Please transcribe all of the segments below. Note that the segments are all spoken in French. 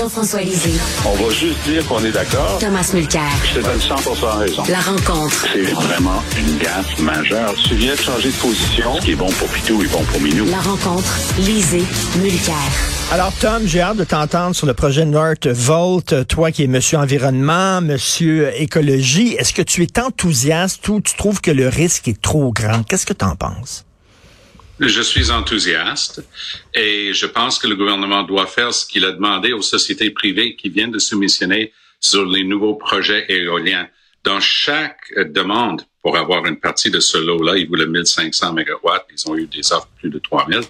Jean-François Lisée. On va juste dire qu'on est d'accord. Thomas Mulcair. Je te donne 100 raison. La rencontre. C'est vraiment une gaffe majeure. Tu viens de changer de position. Ce qui est bon pour Pitou est bon pour Minou. La rencontre. Lisée. Mulcair. Alors, Tom, j'ai hâte de t'entendre sur le projet Northvolt. Toi qui es monsieur environnement, monsieur écologie, est-ce que tu es enthousiaste ou tu trouves que le risque est trop grand? Qu'est-ce que tu en penses? Je suis enthousiaste et je pense que le gouvernement doit faire ce qu'il a demandé aux sociétés privées qui viennent de soumissionner sur les nouveaux projets éoliens. Dans chaque demande pour avoir une partie de ce lot-là, ils voulaient 1500 mégawatts, ils ont eu des offres plus de 3000.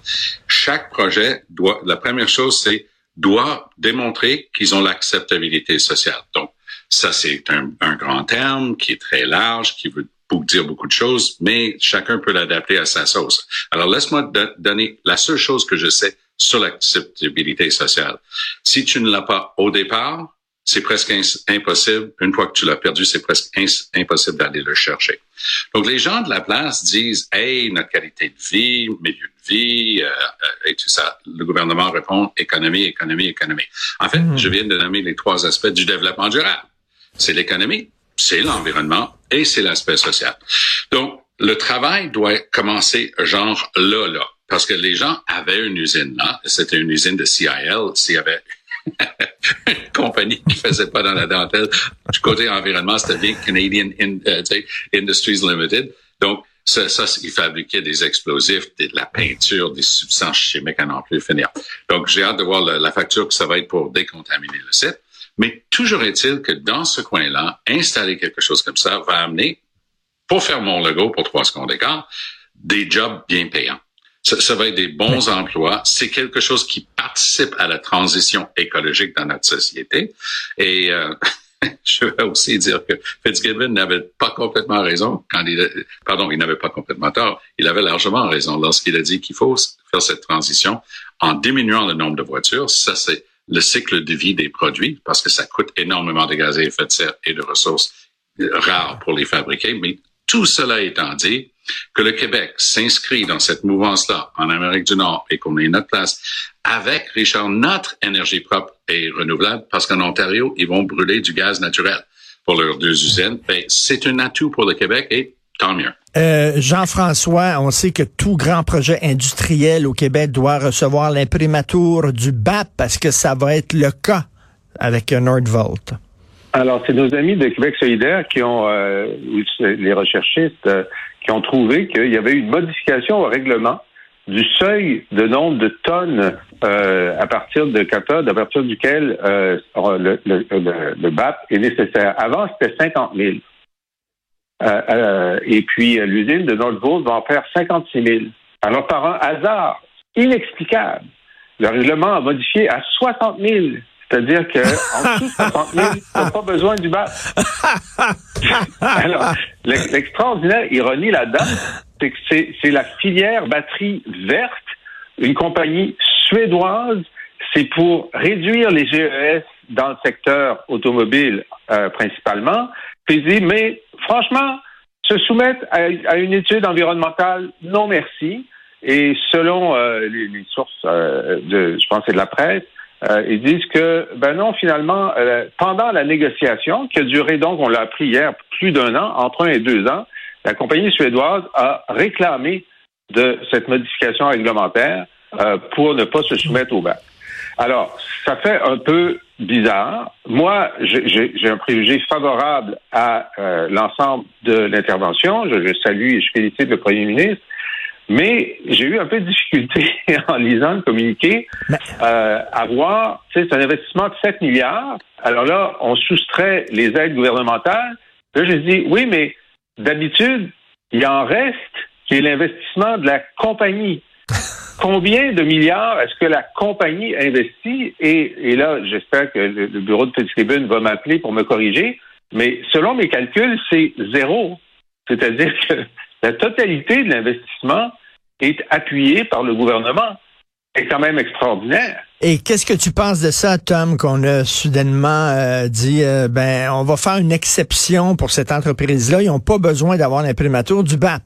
Chaque projet doit, la première chose, c'est doit démontrer qu'ils ont l'acceptabilité sociale. Donc, ça, c'est un, un, grand terme qui est très large, qui veut pour dire beaucoup de choses, mais chacun peut l'adapter à sa sauce. Alors, laisse-moi donner la seule chose que je sais sur l'acceptabilité sociale. Si tu ne l'as pas au départ, c'est presque impossible. Une fois que tu l'as perdu, c'est presque impossible d'aller le chercher. Donc, les gens de la place disent, hey, notre qualité de vie, milieu de vie, euh, euh, et tout ça. Le gouvernement répond, économie, économie, économie. En fait, mmh. je viens de nommer les trois aspects du développement durable. C'est l'économie, c'est l'environnement et c'est l'aspect social. Donc, le travail doit commencer genre là, là. Parce que les gens avaient une usine là. C'était une usine de CIL. S'il y avait une compagnie qui faisait pas dans la dentelle, du côté environnement, c'était bien Canadian euh, Industries Limited. Donc, ça, ça, ils fabriquaient des explosifs, de la peinture, des substances chimiques à n'en plus finir. Donc, j'ai hâte de voir la facture que ça va être pour décontaminer le site. Mais toujours est-il que dans ce coin-là, installer quelque chose comme ça va amener, pour faire mon logo pour trois secondes d'écart, des jobs bien payants. Ça, ça va être des bons emplois. C'est quelque chose qui participe à la transition écologique dans notre société. Et euh, je vais aussi dire que Fitzgibbon n'avait pas complètement raison quand il, pardon, il n'avait pas complètement tort. Il avait largement raison lorsqu'il a dit qu'il faut faire cette transition en diminuant le nombre de voitures. Ça, c'est le cycle de vie des produits parce que ça coûte énormément de gaz à effet de serre et de ressources rares pour les fabriquer. Mais tout cela étant dit, que le Québec s'inscrit dans cette mouvance-là en Amérique du Nord et qu'on ait notre place avec, Richard, notre énergie propre et renouvelable parce qu'en Ontario, ils vont brûler du gaz naturel pour leurs deux usines. Ben, c'est un atout pour le Québec et tant mieux. Euh, Jean-François, on sait que tout grand projet industriel au Québec doit recevoir l'imprimatur du BAP parce que ça va être le cas avec Nordvolt. Alors, c'est nos amis de Québec solidaire qui ont, euh, les recherchistes, euh, qui ont trouvé qu'il y avait eu une modification au règlement du seuil de nombre de tonnes euh, à partir de cathode, à partir duquel le, le, le, BAP est nécessaire. Avant, c'était 50 000. Euh, euh, et puis, euh, l'usine de Nordvolt va en faire 56 000. Alors, par un hasard inexplicable, le règlement a modifié à 60 000. C'est-à-dire qu'en dessous de 60 000, n'a pas besoin du BAP. Alors, l'extraordinaire ironie là-dedans, c'est que c'est la filière batterie verte, une compagnie suédoise, c'est pour réduire les GES dans le secteur automobile principalement, mais franchement, se soumettre à, une étude environnementale, non merci. Et selon euh, les, sources euh, de, je pense, c'est de la presse, euh, ils disent que, ben non, finalement, pendant la négociation, qui a duré donc, on l'a appris hier, plus d'un an, entre un et deux ans, la compagnie suédoise a réclamé de cette modification réglementaire pour ne pas se soumettre au bac. Alors, ça fait un peu bizarre. Moi, j'ai un préjugé favorable à euh, l'ensemble de l'intervention. Je, salue et je félicite le premier ministre. Mais j'ai eu un peu de difficulté en lisant le communiqué euh, à voir, c'est un investissement de 7 milliards. Alors là, on soustrait les aides gouvernementales. Là, je dis, oui, mais d'habitude, il en reste qui est l'investissement de la compagnie. Combien de milliards est-ce que la compagnie investit? Et, là, j'espère que le, bureau de Fitzgibbon va m'appeler pour me corriger, mais selon mes calculs, c'est zéro. C'est-à-dire que la totalité de l'investissement est appuyée par le gouvernement. C'est quand même extraordinaire. Et qu'est-ce que tu penses de ça, Tom, qu'on a soudainement euh, dit, euh, ben, on va faire une exception pour cette entreprise-là. Ils n'ont pas besoin d'avoir l'imprimatur du BAP.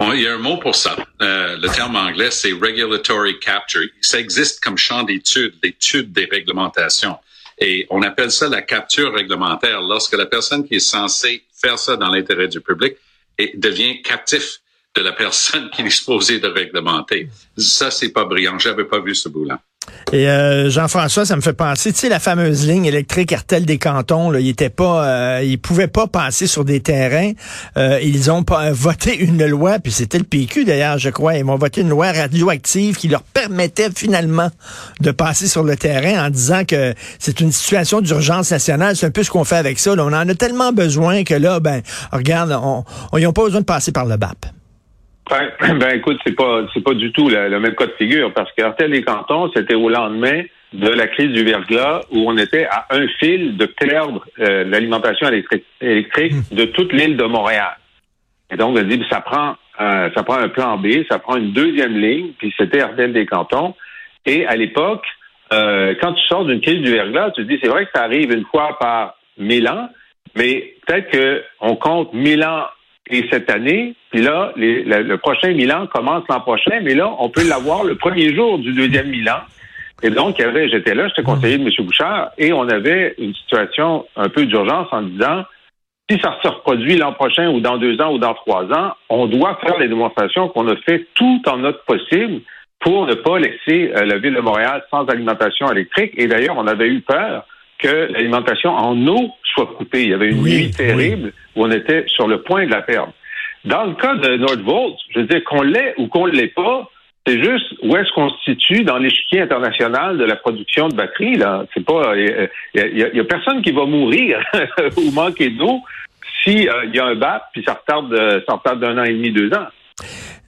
Il y a un mot pour ça. Euh, le terme anglais, c'est regulatory capture. Ça existe comme champ d'étude, l'étude des réglementations. Et on appelle ça la capture réglementaire lorsque la personne qui est censée faire ça dans l'intérêt du public devient captif de la personne qui est de réglementer. Ça, c'est pas brillant. J'avais pas vu ce bout-là. Et euh, Jean-François, ça me fait penser, tu sais, la fameuse ligne électrique Artel des cantons, là, ils étaient pas, euh, ils pouvaient pas passer sur des terrains. Euh, ils ont pas voté une loi, puis c'était le PQ d'ailleurs, je crois. Ils ont voté une loi radioactive qui leur permettait finalement de passer sur le terrain en disant que c'est une situation d'urgence nationale. C'est un peu ce qu'on fait avec ça. On en a tellement besoin que là, ben, regarde, on, on ils pas besoin de passer par le BAP. Ben, ben, écoute, c'est pas c'est pas du tout le, même cas de figure parce qu'Artel des Cantons, c'était au lendemain de la crise du verglas où on était à un fil de perdre euh, l'alimentation électrique, hmm. de toute l'île de Montréal. Et donc, on dit, ça prend euh, ça prend un plan B, ça prend une deuxième ligne, puis c'était Artel des Cantons. Et à l'époque, euh, quand tu sors d'une crise du verglas, tu te dis, c'est vrai que ça arrive une fois par mille ans, mais peut-être qu'on compte mille ans et cette année, puis là, le, prochain Milan commence l'an prochain, mais là, on peut l'avoir le premier jour du deuxième Milan. Et donc, j'étais là, j'étais conseiller de M. Bouchard, et on avait une situation un peu d'urgence en disant, si ça se reproduit l'an prochain ou dans deux ans ou dans trois ans, on doit faire les démonstrations qu'on a fait tout en notre possible pour ne pas laisser euh, la ville de Montréal sans alimentation électrique. Et d'ailleurs, on avait eu peur que l'alimentation en eau soit coupée. Il y avait une nuit terrible où on était sur le point de la perdre. Dans le cas de Nordvolt, je veux dire qu'on l'ait ou qu'on ne l'ait pas, c'est juste où est-ce qu'on se situe dans l'échiquier international de la production de batteries. Là, c'est pas, il y, a personne qui va mourir ou manquer d'eau si euh, il y a un BAP puis ça retarde, ça retarde d'un an et demi, deux ans.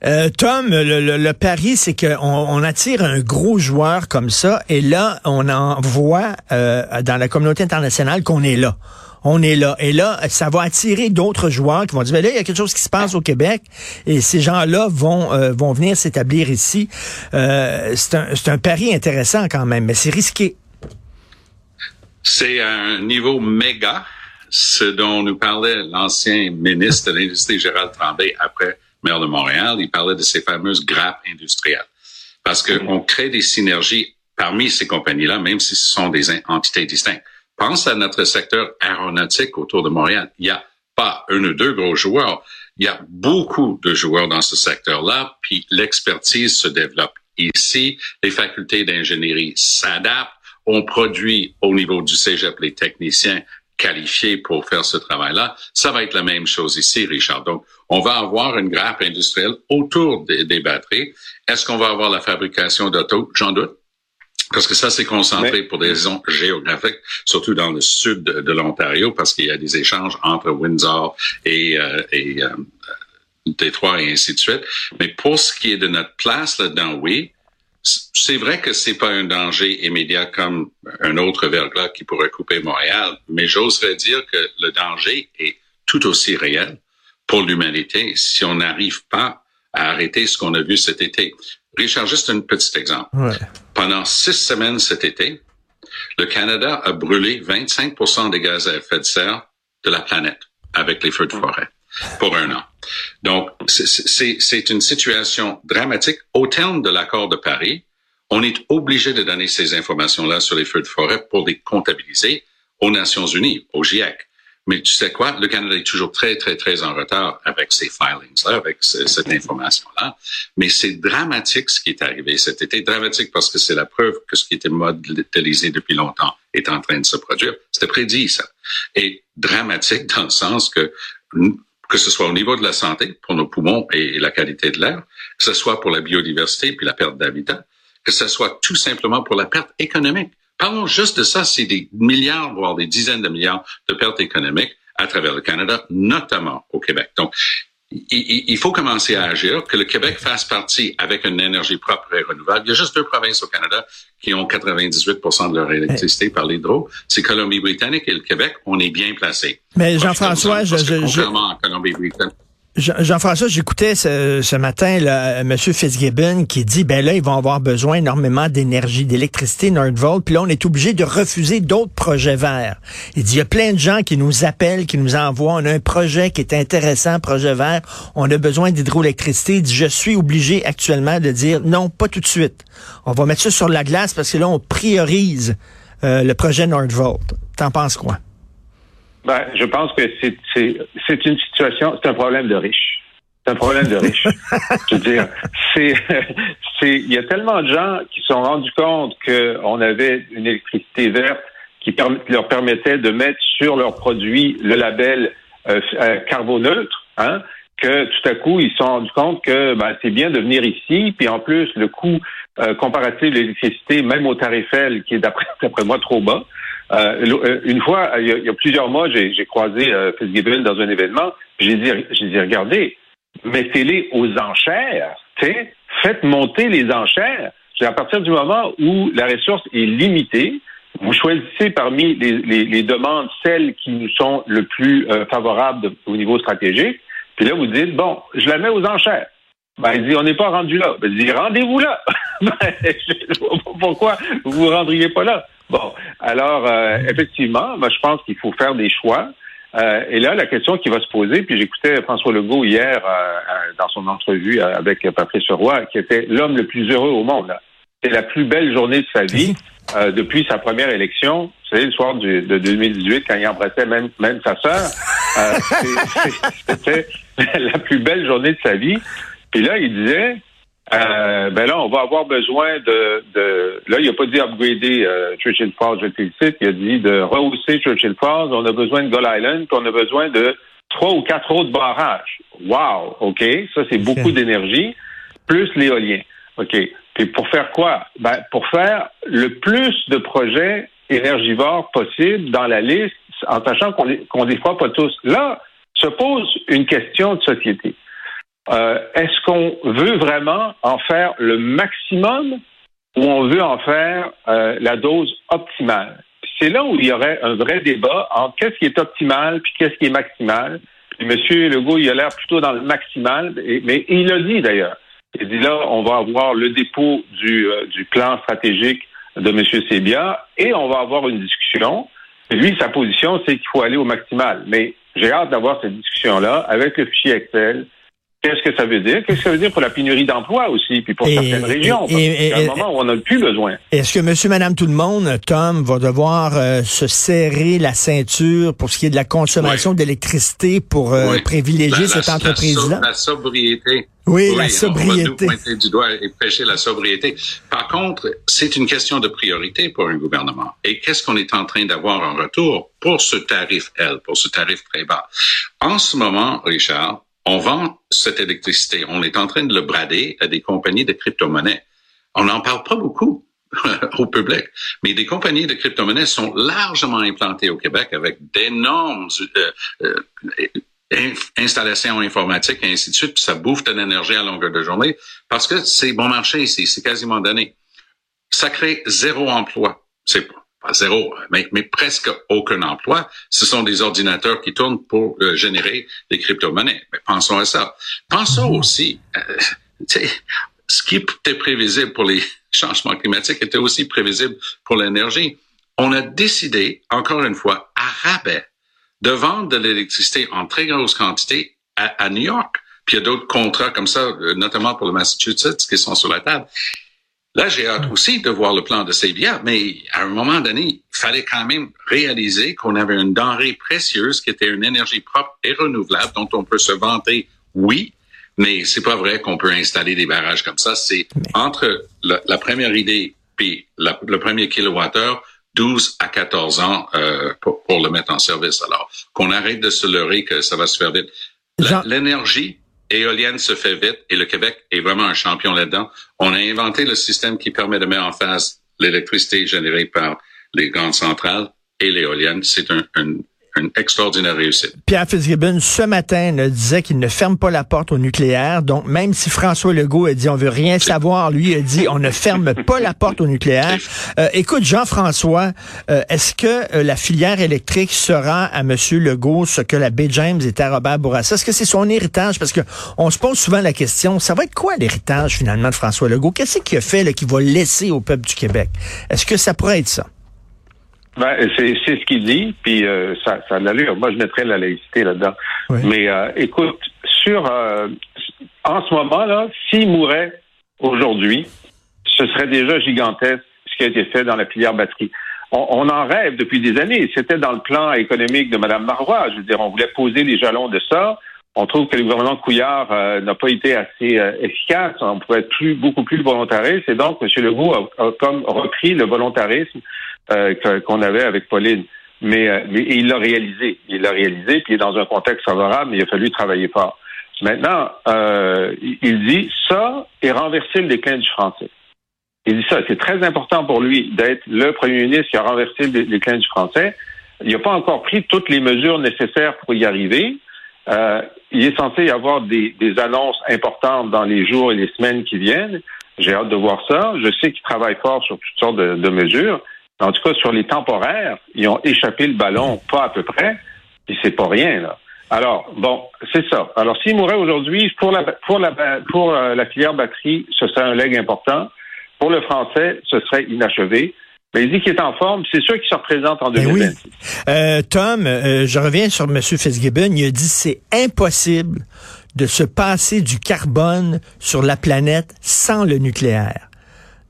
Euh, Tom, le, pari, c'est qu'on on attire un gros joueur comme ça, et là, on en voit euh, dans la communauté internationale qu'on est là. On est là. Et là, ça va attirer d'autres joueurs qui vont dire, ben là, il y a quelque chose qui se passe au Québec, et ces gens-là vont euh, venir s'établir ici. c'est un, un pari intéressant quand même, mais c'est risqué. C'est un niveau méga, ce dont nous parlait l'ancien ministre de l'Industrie, Gérald Tremblay, après maire de Montréal, il parlait de ces fameuses grappes industrielles. Parce qu'on crée des synergies parmi ces compagnies-là, même si ce sont des entités distinctes. Pense à notre secteur aéronautique autour de Montréal. Il n'y a pas un ou deux gros joueurs. Il y a beaucoup de joueurs dans ce secteur-là, puis l'expertise se développe ici. Les facultés d'ingénierie s'adaptent. On produit au niveau du cégep les techniciens qualifiés pour faire ce travail-là. Ça va être la même chose ici, Richard. Donc, on va avoir une grappe industrielle autour des, batteries. Est-ce qu'on va avoir la fabrication d'auto? J'en doute. Parce que ça, c'est concentré pour des raisons géographiques, surtout dans le sud de, l'Ontario, parce qu'il y a des échanges entre Windsor et, euh, et euh, Détroit et ainsi de suite. Mais pour ce qui est de notre place là-dedans, oui, c'est vrai que c'est pas un danger immédiat comme un autre verglas qui pourrait couper Montréal, mais j'oserais dire que le danger est tout aussi réel pour l'humanité si on n'arrive pas à arrêter ce qu'on a vu cet été. Richard, juste un petit exemple. Pendant six semaines cet été, le Canada a brûlé 25% des gaz à effet de serre de la planète avec les feux de forêt pour un an. Donc, c'est une situation dramatique. Au terme de l'accord de Paris, on est obligé de donner ces informations-là sur les feux de forêt pour les comptabiliser aux Nations Unies, au GIEC. Mais tu sais quoi? Le Canada est toujours très, très, très en retard avec ces filings-là, avec cette information-là. Mais c'est dramatique ce qui est arrivé cet été. Dramatique parce que c'est la preuve que ce qui était modélisé depuis longtemps est en train de se produire. C'était prédit, ça. Et dramatique dans le sens que que ce soit au niveau de la santé, pour nos poumons et la qualité de l'air, que ce soit pour la biodiversité puis la perte d'habitat, que ce soit tout simplement pour la perte économique. Parlons juste de ça, c'est des milliards, voire des dizaines de milliards de pertes économiques à travers le Canada, notamment au Québec. Donc, il faut commencer à agir, que le Québec fasse partie avec une énergie propre et renouvelable. Il y a juste deux provinces au Canada qui ont 98% de leur électricité par l'hydro. C'est Colombie-Britannique et le Québec. On est bien placés. Mais Jean-François, je, je, je... Colombie-Britannique, Jean-François, j'écoutais ce, matin là, M. Fitzgibbon qui dit, ben là, ils vont avoir besoin énormément d'énergie, d'électricité, Nordvolt, puis là, on est obligé de refuser d'autres projets verts. Il dit, il y a plein de gens qui nous appellent, qui nous envoient, on a un projet qui est intéressant, projet vert, on a besoin d'hydroélectricité. Il dit, je suis obligé actuellement de dire, non, pas tout de suite. On va mettre ça sur la glace parce que là, on priorise euh, le projet Nordvolt. T'en penses quoi? Ben, je pense que c'est une situation, c'est un problème de riches. C'est un problème de riches. je veux dire, c'est il y a tellement de gens qui se sont rendus compte qu'on avait une électricité verte qui leur permettait de mettre sur leurs produits le label euh, euh, carboneutre, hein, que tout à coup, ils se sont rendus compte que ben, c'est bien de venir ici, puis en plus, le coût euh, comparatif de l'électricité, même au tarif L, qui est d'après moi trop bas, euh, euh, une fois, il y, a, plusieurs mois, j'ai croisé euh, Fitzgibbon dans un événement. J'ai dit, j'ai dit, regardez, mettez-les aux enchères. Faites monter les enchères. À partir du moment où la ressource est limitée, vous choisissez parmi les, les, demandes celles qui nous sont le plus euh, favorables au niveau stratégique. Puis là, vous dites, bon, je la mets aux enchères. Ben, il dit, on n'est pas rendu là. Ben, il dit, rendez-vous là. Ben, pourquoi vous vous rendriez pas là? Bon, alors euh, effectivement, moi, je pense qu'il faut faire des choix. Euh, et là, la question qui va se poser, puis j'écoutais François Legault hier euh, dans son entrevue avec Patrice Roy, qui était l'homme le plus heureux au monde. C'est la plus belle journée de sa vie depuis sa première élection. Vous savez, le soir de 2018, quand il embrassait même, même sa sœur. C'était la plus belle journée de sa vie. Puis là, il disait, euh, ben là, on va avoir besoin de, de là, il a pas dit upgrader euh, Churchill Falls, je félicite, il a dit de rehausser Churchill Falls, on a besoin de Gull Island, puis on a besoin de trois ou quatre autres barrages. Wow, OK, ça c'est beaucoup d'énergie, plus l'éolien. OK. Puis pour faire quoi? Ben, pour faire le plus de projets énergivores possible dans la liste, en sachant qu'on qu'on les fera pas tous. Là, se pose une question de société. Euh, est-ce qu'on veut vraiment en faire le maximum ou on veut en faire euh, la dose optimale? C'est là où il y aurait un vrai débat entre qu'est-ce qui est optimal puis qu'est-ce qui est maximal. Puis M. Legault, il a l'air plutôt dans le maximal, mais il l'a dit d'ailleurs. Il dit là, on va avoir le dépôt du, euh, du plan stratégique de M. Sébia et on va avoir une discussion. Lui, sa position, c'est qu'il faut aller au maximal. Mais j'ai hâte d'avoir cette discussion-là avec le fichier Excel, Qu'est-ce que ça veut dire? Qu'est-ce que ça veut dire pour la pénurie d'emploi aussi, puis pour certaines régions? Et, un moment où on n'a plus besoin. Est-ce que monsieur, madame, tout le monde, Tom, va devoir euh, se serrer la ceinture pour ce qui est de la consommation d'électricité pour euh, privilégier cette entreprise-là? La, sobriété. Oui, la sobriété. On va nous pointer du doigt et prêcher la sobriété. Par contre, c'est une question de priorité pour un gouvernement. Et qu'est-ce qu'on est en train d'avoir en retour pour ce tarif L, pour ce tarif très bas? En ce moment, Richard, on vend cette électricité, on est en train de le brader à des compagnies de crypto-monnaies. On n'en parle pas beaucoup au public, mais des compagnies de crypto-monnaies sont largement implantées au Québec avec d'énormes euh, euh, installations informatiques et ainsi de suite. Ça bouffe de l'énergie à longueur de journée parce que c'est bon marché ici, c'est quasiment donné. Ça crée zéro emploi. C'est zéro, mais, presque aucun emploi. Ce sont des ordinateurs qui tournent pour euh, générer des crypto-monnaies. Mais pensons à ça. Pensons aussi, euh, ce qui était prévisible pour les changements climatiques était aussi prévisible pour l'énergie. On a décidé, encore une fois, à rabais, de vendre de l'électricité en très grosse quantité à, à New York. Puis il y a d'autres contrats comme ça, euh, notamment pour le Massachusetts, qui sont sur la table. Là, j'ai hâte aussi de voir le plan de Sévia, mais à un moment donné, il fallait quand même réaliser qu'on avait une denrée précieuse qui était une énergie propre et renouvelable dont on peut se vanter, oui, mais c'est pas vrai qu'on peut installer des barrages comme ça. C'est entre la, première idée puis le premier kilowattheure, 12 à 14 ans euh, pour, le mettre en service. Alors, qu'on arrête de se leurrer que ça va se faire vite. L'énergie, éolienne se fait vite et le Québec est vraiment un champion là-dedans. On a inventé le système qui permet de mettre en phase l'électricité générée par les grandes centrales et l'éolienne. C'est un, une extraordinaire réussite. Pierre Fitzgibbon, ce matin, disait qu'il ne ferme pas la porte au nucléaire. Donc, même si François Legault a dit on veut rien savoir, lui a dit on ne ferme pas la porte au nucléaire. Euh, écoute, Jean-François, euh, est-ce que euh, la filière électrique sera à M. Legault ce que la Baie James était à Robert Bourassa? Est-ce que c'est son héritage? Parce que on se pose souvent la question, ça va être quoi l'héritage finalement de François Legault? Qu'est-ce qu'il a fait qu'il va laisser au peuple du Québec? Est-ce que ça pourrait être ça? Ben, c'est, ce qu'il dit, puis euh, ça, ça a l'allure. Moi, je mettrais la laïcité là-dedans. Mais euh, écoute, sur euh, en ce moment là, s'il mourait aujourd'hui, ce serait déjà gigantesque ce qui a été fait dans la filière batterie. On, en rêve depuis des années. C'était dans le plan économique de Mme Marois. Je veux dire, on voulait poser les jalons de ça. On trouve que le gouvernement Couillard n'a pas été assez efficace. On pourrait être plus, beaucoup plus volontariste. Et donc, M. Legault a, a comme repris le volontarisme euh, qu'on avait avec Pauline. Mais, euh, mais il l'a réalisé. Il l'a réalisé, puis il est dans un contexte favorable, mais il a fallu travailler fort. Maintenant, euh, il dit ça et renverser le déclin du français. Il dit ça. C'est très important pour lui d'être le premier ministre qui a renversé le déclin du français. Il n'a pas encore pris toutes les mesures nécessaires pour y arriver. Euh, il est censé y avoir des, des, annonces importantes dans les jours et les semaines qui viennent. J'ai hâte de voir ça. Je sais qu'il travaille fort sur toutes sortes de, de mesures. En tout cas, sur les temporaires, ils ont échappé le ballon pas à peu près, et c'est pas rien, là. Alors, bon, c'est ça. Alors, s'il mourait aujourd'hui, pour la, pour la, pour euh, la filière batterie, ce serait un leg important. Pour le français, ce serait inachevé. Mais il dit qu'il est en forme. C'est sûr qu'il se représente en 2026. Ben oui. Euh, Tom, euh, je reviens sur M. Fitzgibbon. Il a dit c'est impossible de se passer du carbone sur la planète sans le nucléaire.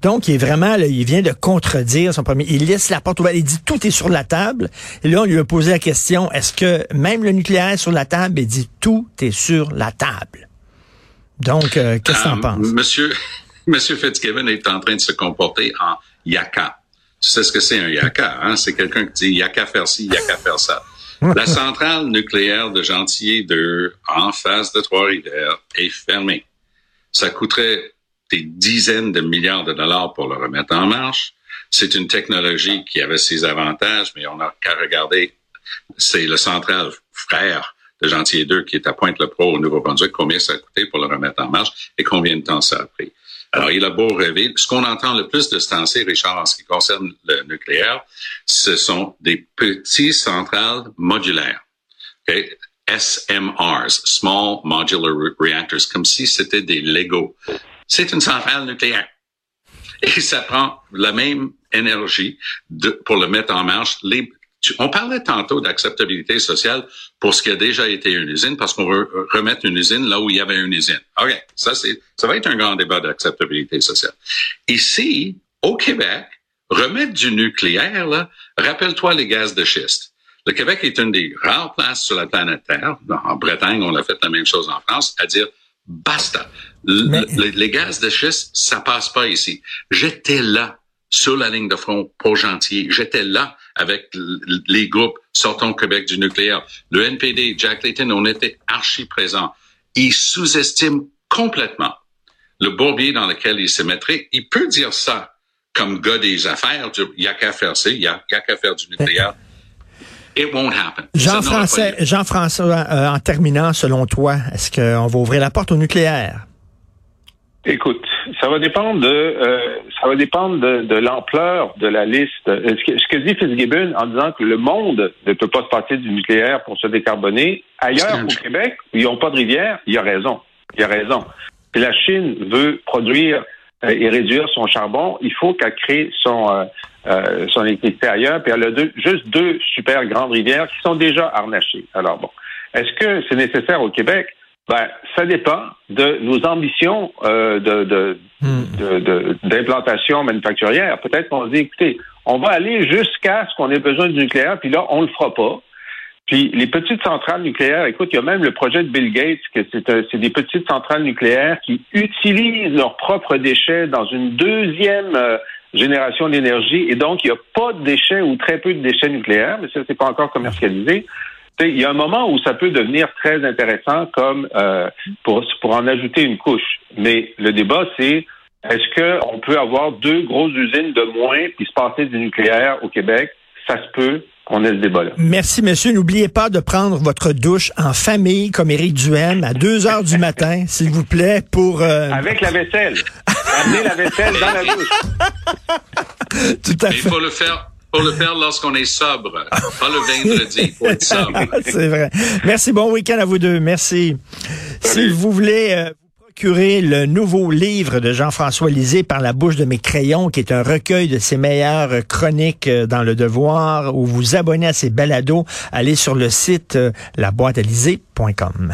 Donc, il est vraiment, il vient de contredire son premier. Il laisse la porte ouverte. Il dit tout est sur la table. Et là, on lui a posé la question est-ce que même le nucléaire est sur la table? Il dit tout est sur la table. Donc, euh, qu'est-ce que tu en euh, penses? Monsieur, Monsieur Fitzgibbon est en train de se comporter en yaka. Tu sais ce que c'est un yaka hein? C'est quelqu'un qui dit yaka faire ci, yaka faire ça. La centrale nucléaire de Gentilly 2, en face de Trois-Rivières, est fermée. Ça coûterait des dizaines de milliards de dollars pour le remettre en marche. C'est une technologie qui avait ses avantages, mais on n'a qu'à regarder, c'est le central frère de Gentilly 2 qui est à Pointe-le-Pro au Nouveau-Brunswick, combien ça a coûté pour le remettre en marche et combien de temps ça a pris? Alors, il a beau rêver. Ce qu'on entend le plus de ce temps-ci, Richard, en ce qui concerne le nucléaire, ce sont des petits centrales modulaires. SMRs, Small Modular Reactors, comme si c'était des Lego c'est une centrale nucléaire. Et ça prend la même énergie pour le mettre en marche. On parlait tantôt d'acceptabilité sociale pour ce qui a déjà été une usine, parce qu'on veut remettre une usine là où il y avait une usine. OK, ça, ça va être un grand débat d'acceptabilité sociale. Ici, au Québec, remettre du nucléaire, là, rappelle-toi les gaz de schiste. Le Québec est une des rares places sur la planète Terre, en Bretagne, on a fait la même chose en France, à dire basta les, gaz de schiste, ça passe pas ici. J'étais là, sur la ligne de front pour Gentil. J'étais là avec les groupes Sortons Québec du nucléaire. Le NPD, Jack Layton, on était archi présents. Il sous-estime complètement le bourbier dans lequel il se mettrait. Il peut dire ça comme gars des affaires. Il n'y a qu'à faire ça, il n'y a, qu'à faire du nucléaire. It won't happen. Jean-François, Jean-François euh, en terminant, selon toi, est-ce qu'on va ouvrir la porte au nucléaire? Écoute, ça va dépendre de euh, ça va dépendre de, de l'ampleur de la liste. Euh, ce que, dit Fitzgibbon en disant que le monde ne peut pas se passer du nucléaire pour se décarboner, ailleurs au Québec, où ils n'ont pas de rivière, il y a raison. Il a raison. Si la Chine veut produire euh, et réduire son charbon, il faut qu'elle crée son son électricité ailleurs. Puis elle a deux, juste deux super grandes rivières qui sont déjà harnachées. Alors bon, est-ce que c'est nécessaire au Québec? Ben, ça dépend de nos ambitions euh, de, hmm. d'implantation manufacturière. Peut-être qu'on se dit, écoutez, on va aller jusqu'à ce qu'on ait besoin du nucléaire, puis là, on le fera pas. Puis les petites centrales nucléaires, écoute, il y a même le projet de Bill Gates, que c'est, des petites centrales nucléaires qui utilisent leurs propres déchets dans une deuxième euh, génération d'énergie, et donc il n'y a pas de déchets ou très peu de déchets nucléaires, mais ça, c'est pas encore commercialisé il y a un moment où ça peut devenir très intéressant comme euh, pour, pour en ajouter une couche. Mais le débat, c'est est-ce qu'on peut avoir deux grosses usines de moins puis se passer du nucléaire au Québec? Ça se peut. qu'on ait ce débat-là. Merci, monsieur. N'oubliez pas de prendre votre douche en famille, comme Éric Duhem, à 2 heures du matin, s'il vous plaît, pour... euh, Avec la vaisselle. Amenez la vaisselle dans la douche. Tout à Mais il fait. faut le faire, faut le faire lorsqu'on est sobre, pas le vendredi. Faut être sobre. C'est vrai. Merci. Bon week-end à vous deux. Merci. Si vous voulez euh, vous procurer le nouveau livre de Jean-François Lisée par la bouche de mes crayons, qui est un recueil de ses meilleures chroniques euh, dans le devoir, ou vous abonner à ses balados, allez sur le site euh, laboîtealisée.com.